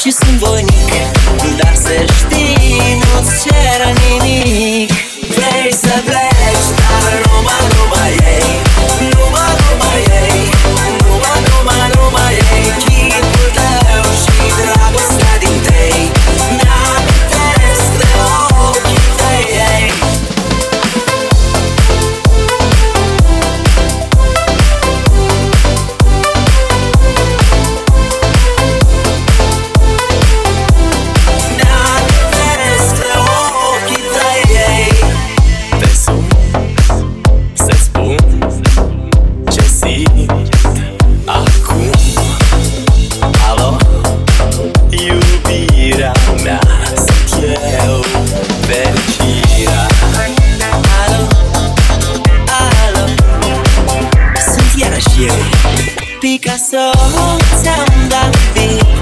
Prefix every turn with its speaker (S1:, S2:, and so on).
S1: Și sunt voinic Dar să știi, nu-ți cer nimic. Picasso, sound of the beat.